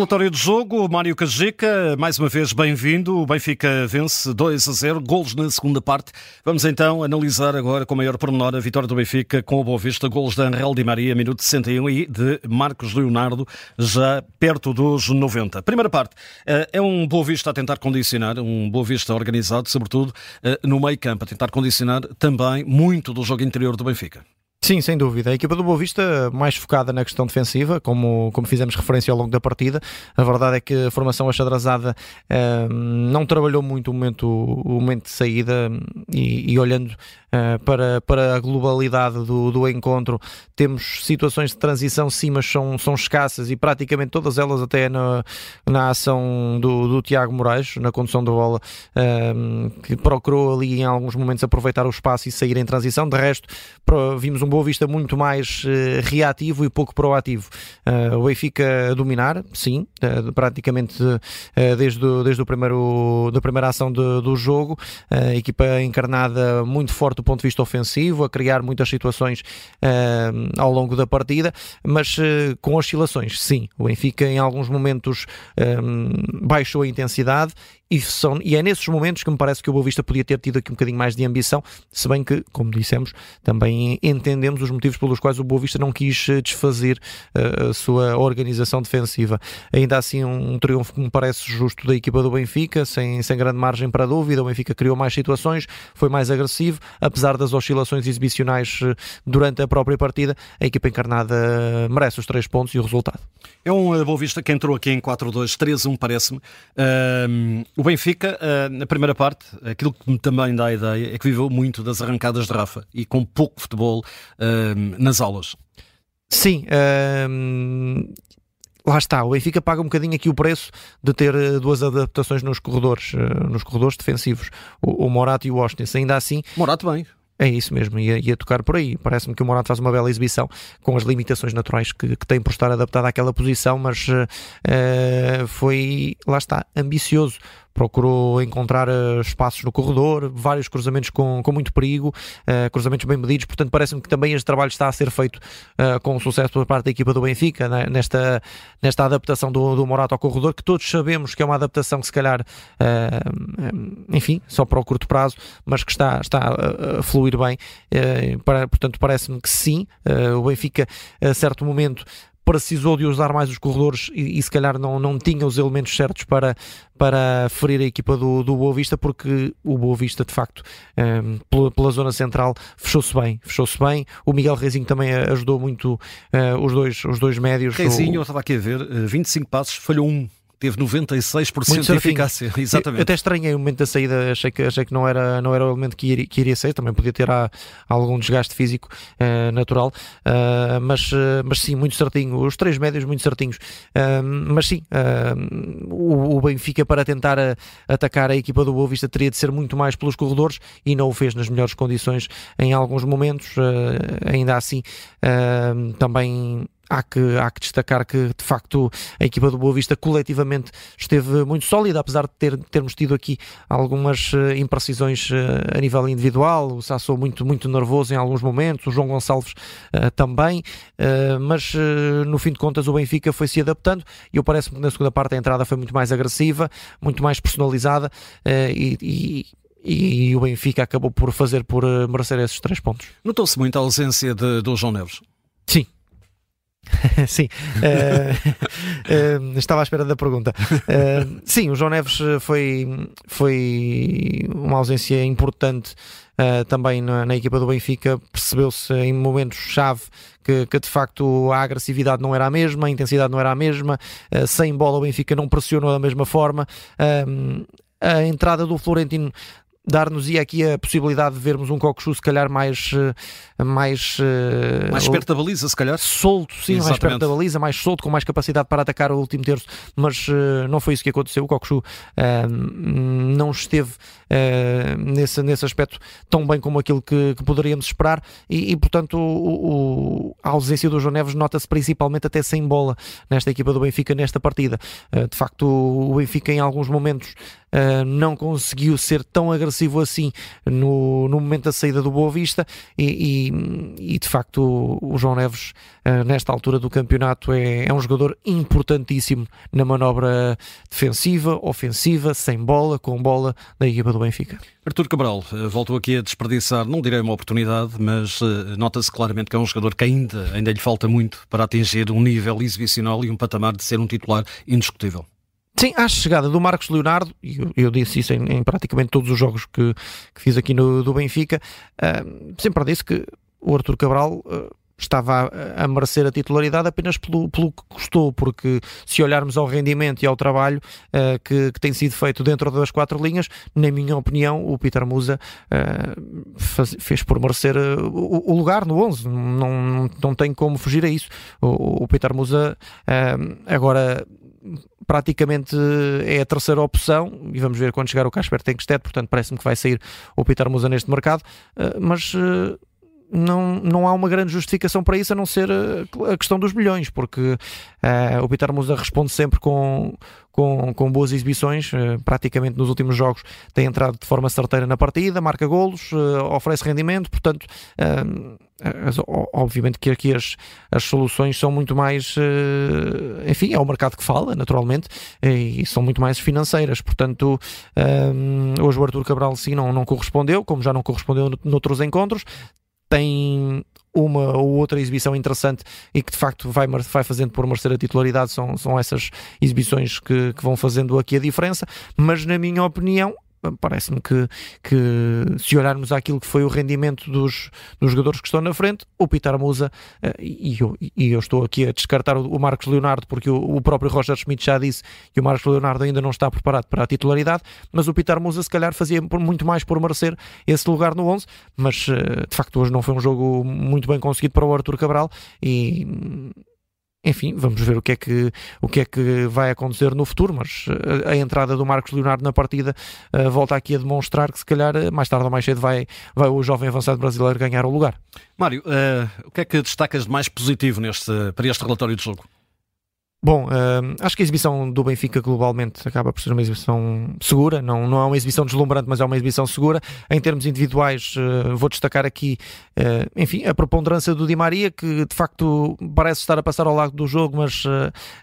Relatório do jogo, Mário Cajica, mais uma vez bem-vindo. O Benfica vence 2 a 0, golos na segunda parte. Vamos então analisar agora com maior pormenor a vitória do Benfica com o Boa Vista, golos de Angel Di Maria, minuto 61 e de Marcos Leonardo, já perto dos 90. Primeira parte, eh, é um Boa Vista a tentar condicionar, um Boa Vista organizado, sobretudo eh, no meio campo, a tentar condicionar também muito do jogo interior do Benfica. Sim, sem dúvida. A equipa do Boa Vista mais focada na questão defensiva, como, como fizemos referência ao longo da partida. A verdade é que a formação achadrazada uh, não trabalhou muito o momento, o momento de saída e, e olhando uh, para, para a globalidade do, do encontro, temos situações de transição sim, mas são, são escassas e praticamente todas elas até na, na ação do, do Tiago Moraes, na condução da bola, uh, que procurou ali em alguns momentos aproveitar o espaço e sair em transição. De resto, vimos um Boa Vista muito mais uh, reativo e pouco proativo. Uh, o Benfica a dominar, sim, uh, praticamente desde, o, desde o primeiro, da primeira ação de, do jogo. A equipa encarnada muito forte do ponto de vista ofensivo, a criar muitas situações ao longo da partida, mas com oscilações, sim. O Benfica em alguns momentos baixou a intensidade e, são, e é nesses momentos que me parece que o Boa Vista podia ter tido aqui um bocadinho mais de ambição, se bem que, como dissemos, também entendemos os motivos pelos quais o Boa Vista não quis eh, desfazer uh, a sua organização defensiva. Ainda assim, um, um, triunfo que me parece justo da equipa do Benfica, sem, sem grande margem para dúvida. O Benfica criou mais situações, foi mais agressivo, apesar das oscilações exibicionais uh, durante a própria partida. A equipa encarnada merece os três pontos e o resultado. É um Boa Vista que entrou aqui em 4-2-3-1, parece-me. O Benfica, uh, na primeira parte, aquilo que me também dá a ideia é que viveu muito das arrancadas de Rafa e com pouco futebol uh, nas aulas. Sim, uh, lá está, o Benfica paga um bocadinho aqui o preço de ter eh, duas adaptações nos corredores, nos corredores defensivos, o, o Morato e o Austin. Ainda assim, Morato bem. É isso mesmo, ia, ia tocar por aí. Parece-me que o Morato faz uma bela exibição com as limitações naturais que, que tem por estar adaptado àquela posição, mas uh, foi, lá está, ambicioso procurou encontrar uh, espaços no corredor, vários cruzamentos com, com muito perigo, uh, cruzamentos bem medidos, portanto parece-me que também este trabalho está a ser feito uh, com sucesso por parte da equipa do Benfica, né? nesta, nesta adaptação do, do Morato ao corredor, que todos sabemos que é uma adaptação que se calhar, enfim, só para o curto prazo, mas que está, está a fluir bem, para, portanto parece-me que sim, o Benfica a certo momento precisou de usar mais os corredores e, e, se calhar não, não tinha os elementos certos para, para ferir a equipa do, do Boa Vista, porque o Boa Vista, de facto, um, ehm, pela, pela, zona central, fechou-se bem. Fechou-se bem. O Miguel Reizinho também ajudou muito uh, os, dois, os dois médios. Reizinho, o... eu estava aqui a ver, 25 eh, passos, falhou um teve 96% de eficácia. Exatamente. Eu até estranhei o momento da saída, achei que, achei que não, era, não era o elemento que iria, que iria ser, também podia ter a, algum desgaste físico uh, natural, uh, mas, uh, mas sim, muito certinho. Os três médios muito certinhos. mas sim, o, o, Benfica para tentar a, atacar a equipa do Boa Vista teria de ser muito mais pelos corredores e não o fez nas melhores condições em alguns momentos. ainda assim, também há que, há que destacar que de facto a equipa do Boa Vista coletivamente esteve muito sólida, apesar de ter, termos tido aqui algumas uh, imprecisões uh, a nível individual, o Sassou muito, muito nervoso em alguns momentos, o João Gonçalves uh, também, mas no fim de contas o Benfica foi se adaptando e eu parece-me que na segunda parte a entrada foi muito mais agressiva, muito mais personalizada e, e e o Benfica acabou por fazer por merecer esses três pontos. Notou-se muito a ausência de, do João Neves? Sim, sim, uh, uh, estava à espera da pergunta. Uh, sim, o João Neves foi, foi uma ausência importante também na, na, equipa do Benfica. Percebeu-se em momentos-chave que, que, de facto a agressividade não era a mesma, a intensidade não era a mesma, sem bola o Benfica não pressionou da mesma forma. a entrada do Florentino dar-nos-ia aqui a possibilidade de vermos um Cockchu se calhar mais eh, mais, eh, mais perto da baliza, se calhar solto, sim, Exatamente. mais perto da baliza, mais solto, com mais capacidade para atacar o último terço, mas uh, não foi isso que aconteceu. O Cockchu não esteve nesse, nesse aspecto tão bem como aquilo que, que poderíamos esperar e, e portanto o, o, a ausência do João Neves nota-se principalmente até sem bola nesta equipa do Benfica nesta partida. De facto o Benfica em alguns momentos uh, não conseguiu ser tão agressivo assim no, no momento da saída do Boa Vista e, e, e de facto o, o João Neves uh, nesta altura do campeonato é, é um jogador importantíssimo na manobra defensiva, ofensiva, sem bola, com bola da equipa do Benfica. Artur Cabral, eh, voltou aqui a desperdiçar, não direi uma oportunidade, mas uh, nota-se claramente que é um jogador que ainda, ainda lhe falta muito para atingir um nível exibicional e um patamar de ser um titular indiscutível. Sim, à chegada do Marcos Leonardo, e eu, eu, disse isso em, em, praticamente todos os jogos que, que fiz aqui no, do Benfica, uh, sempre disse que o Arthur Cabral uh, estava a, merecer a titularidade apenas pelo, pelo que custou, porque se olharmos ao rendimento e ao trabalho uh, que, que, tem sido feito dentro das quatro linhas, na minha opinião, o Peter Musa faz, fez por merecer o, o, lugar no 11, não, não tem como fugir a isso. O, o Peter Musa agora praticamente é a terceira opção e vamos ver quando chegar o Casper Tenkstedt, portanto parece-me que vai sair o Peter Musa neste mercado, eh, mas eh, não, não há uma grande justificação para isso a não ser eh, a questão dos milhões, porque uh, o Peter Musa responde sempre com, com, com boas exibições, uh, praticamente nos últimos jogos tem entrado de forma certeira na partida, marca golos, uh, oferece rendimento, portanto, obviamente que aqui as, as soluções são muito mais, enfim, é o mercado que fala, naturalmente, e são muito mais financeiras, portanto, hoje o Arthur Cabral sim não, não correspondeu, como já não correspondeu noutros encontros, tem uma ou outra exibição interessante e que de facto vai, vai fazendo por merecer a titularidade, são, são essas exibições que, que vão fazendo aqui a diferença, mas na minha opinião parece-me que, que se olharmos àquilo que foi o rendimento dos, dos jogadores que estão na frente, o Pitar Musa, uh, e, eu, e eu estou aqui a descartar o, o Marcos Leonardo, porque o, o, próprio Roger Schmidt já disse que o Marcos Leonardo ainda não está preparado para a titularidade, mas o Pitar Musa se calhar fazia muito mais por merecer esse lugar no 11, mas uh, de facto hoje não foi um jogo muito bem conseguido para o Arthur Cabral e enfim, vamos ver o que é que, o que, é que vai acontecer no futuro, mas a, eh, a entrada do Marcos Leonardo na partida uh, volta aqui a demonstrar que se calhar eh, mais tarde ou mais cedo vai, vai o jovem avançado brasileiro ganhar o lugar. Mário, uh, o que é que destacas de mais positivo neste, para este relatório de jogo? Bom, uh, acho que a exibição do Benfica globalmente acaba por ser uma exibição segura, não, não é uma exibição deslumbrante, mas é uma exibição segura. Em termos individuais, uh, vou destacar aqui, uh, enfim, a preponderância do Di Maria, que de facto parece estar a passar ao lado do jogo, mas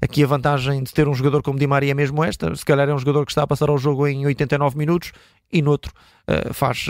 aqui a vantagem de ter um jogador como Di Maria é mesmo esta. Se calhar é um jogador que está a passar ao jogo em 89 minutos e no outro faz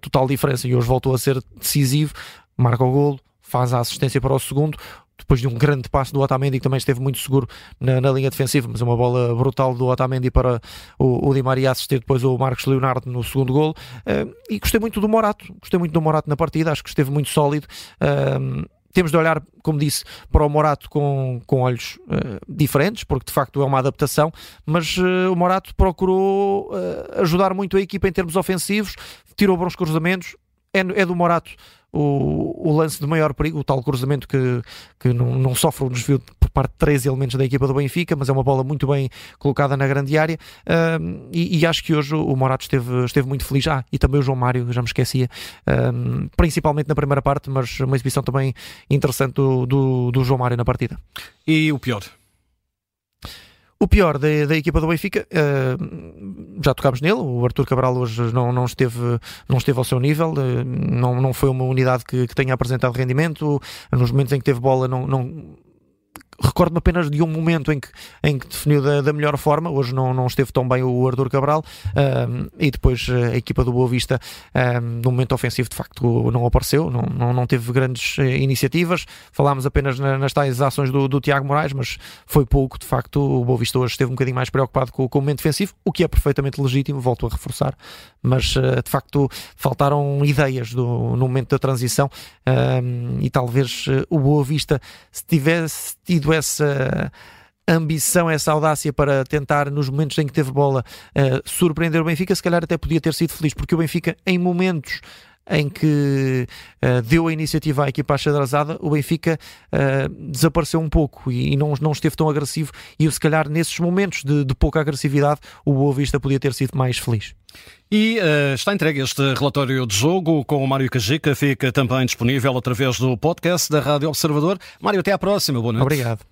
total diferença e hoje voltou a ser decisivo, marca o golo, faz a assistência para o segundo depois de um grande passo do Otamendi que também esteve muito seguro na, na linha defensiva, mas uma bola brutal do Otamendi para o, o Di Maria assistir depois o Marcos Leonardo no segundo gol uh, e gostei muito do Morato, gostei muito do Morato na partida, acho que esteve muito sólido. Uh, temos de olhar, como disse, para o Morato com, com olhos uh, diferentes, porque de facto é uma adaptação, mas uh, o Morato procurou uh, ajudar muito a equipa em termos ofensivos, tirou bons cruzamentos, é, é do Morato o, o lance de maior perigo, o tal cruzamento que, que não, não sofre um desvio por parte de três elementos da equipa do Benfica, mas é uma bola muito bem colocada na grande área uh, e, e, acho que hoje o Morato esteve, esteve muito feliz. Ah, e também o João Mário, já me esquecia, uh, principalmente na primeira parte, mas uma exibição também interessante do, do, do João Mário na partida. E o pior? O pior da, da equipa do Benfica, uh, já tocámos nele, o Arthur Cabral hoje não, não, esteve, não esteve ao seu nível, uh, não, não foi uma unidade que, que tenha apresentado rendimento, nos momentos em que teve bola não, não recordo-me apenas de um momento em que, em que definiu da, da melhor forma. Hoje não, não esteve tão bem o Arthur Cabral um, e depois a equipa do Boa Vista, um, no momento ofensivo, de facto, não apareceu, não, não, não teve grandes uh, iniciativas. Falámos apenas na, nas tais ações do, do Tiago Moraes, mas foi pouco, de facto. O Boa Vista hoje esteve um bocadinho mais preocupado com, com o momento defensivo, o que é perfeitamente legítimo, volto a reforçar, mas uh, de facto faltaram ideias do, no momento da transição um, e talvez o Boa Vista, se tivesse tido essa ambição, essa audácia para tentar, nos momentos em que teve bola, uh, surpreender o Benfica, se calhar até podia ter sido feliz, porque o Benfica, em momentos em que uh, deu a iniciativa à equipa achadrazada, o Benfica uh, desapareceu um pouco e, e, não, não esteve tão agressivo e se calhar nesses momentos de, de pouca agressividade o Boa Vista podia ter sido mais feliz. E uh, está entregue este relatório de jogo com o Mário Cajica, fica também disponível através do podcast da Rádio Observador. Mário, até à próxima. Boa noite. Obrigado.